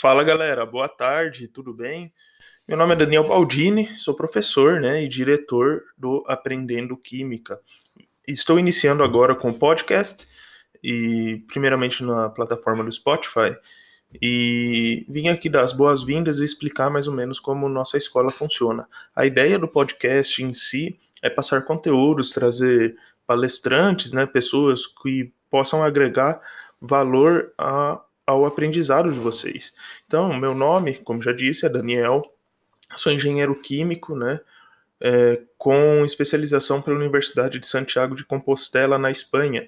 Fala galera, boa tarde, tudo bem? Meu nome é Daniel Baldini, sou professor né, e diretor do Aprendendo Química. Estou iniciando agora com o podcast, e primeiramente na plataforma do Spotify, e vim aqui dar as boas-vindas e explicar mais ou menos como nossa escola funciona. A ideia do podcast em si é passar conteúdos, trazer palestrantes, né, pessoas que possam agregar valor a ao aprendizado de vocês. Então, meu nome, como já disse, é Daniel, sou engenheiro químico, né? É, com especialização pela Universidade de Santiago de Compostela, na Espanha.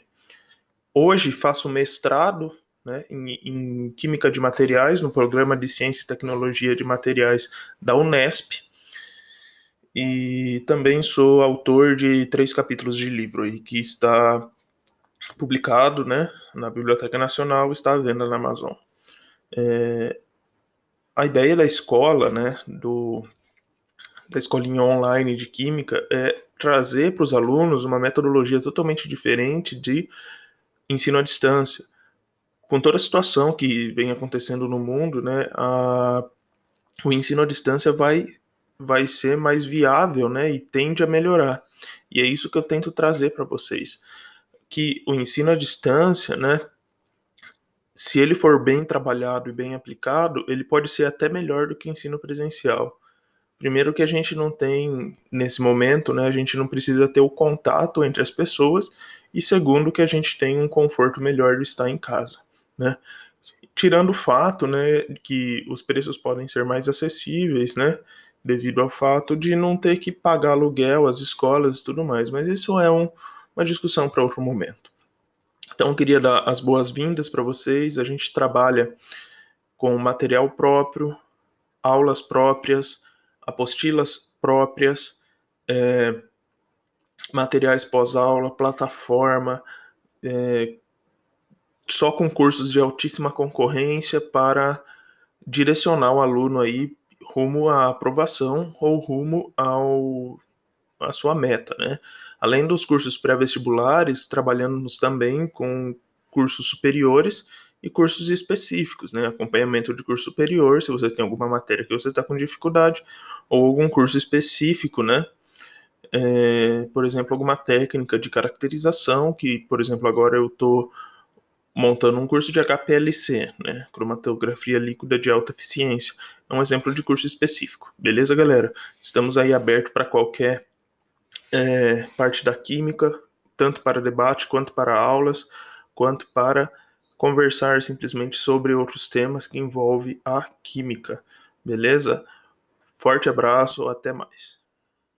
Hoje faço mestrado né, em, em, Química de Materiais no programa de Ciência e Tecnologia de Materiais da Unesp. E também sou autor de três capítulos de livro aí, que está publicado né, na Biblioteca Nacional, está à venda na Amazon. É, a ideia da escola, né, do, da escolinha online de química, é trazer para os alunos uma metodologia totalmente diferente de ensino à distância. Com toda a situação que vem acontecendo no mundo, né, a, o ensino à distância vai, vai ser mais viável né, e tende a melhorar. E é isso que eu tento trazer para vocês que o ensino à distância, né, se ele for bem trabalhado e bem aplicado, ele pode ser até melhor do que o ensino presencial. Primeiro que a gente não tem, nesse momento, né, a gente não precisa ter o contato entre as pessoas, e segundo que a gente tem um conforto melhor de estar em casa, né. Tirando o fato, né, que os preços podem ser mais acessíveis, né, devido ao fato de não ter que pagar aluguel, as escolas e tudo mais, mas isso é um, uma discussão para outro momento. Então, queria dar as boas-vindas para vocês. A gente trabalha com material próprio, aulas próprias, apostilas próprias, é, materiais pós-aula, plataforma, é, só com cursos de altíssima concorrência para direcionar o aluno aí rumo à aprovação ou rumo ao a sua meta, né? Além dos cursos pré-vestibulares, trabalhamos também com cursos superiores e cursos específicos, né? Acompanhamento de curso superior, se você tem alguma matéria que você está com dificuldade, ou algum curso específico, né? É, por exemplo, alguma técnica de caracterização, que, por exemplo, agora eu estou montando um curso de HPLC, né? Cromatografia líquida de alta eficiência. É um exemplo de curso específico. Beleza, galera? Estamos aí aberto para qualquer é, parte da química, tanto para debate, quanto para aulas, quanto para conversar simplesmente sobre outros temas que envolvem a química. Beleza? Forte abraço, até mais.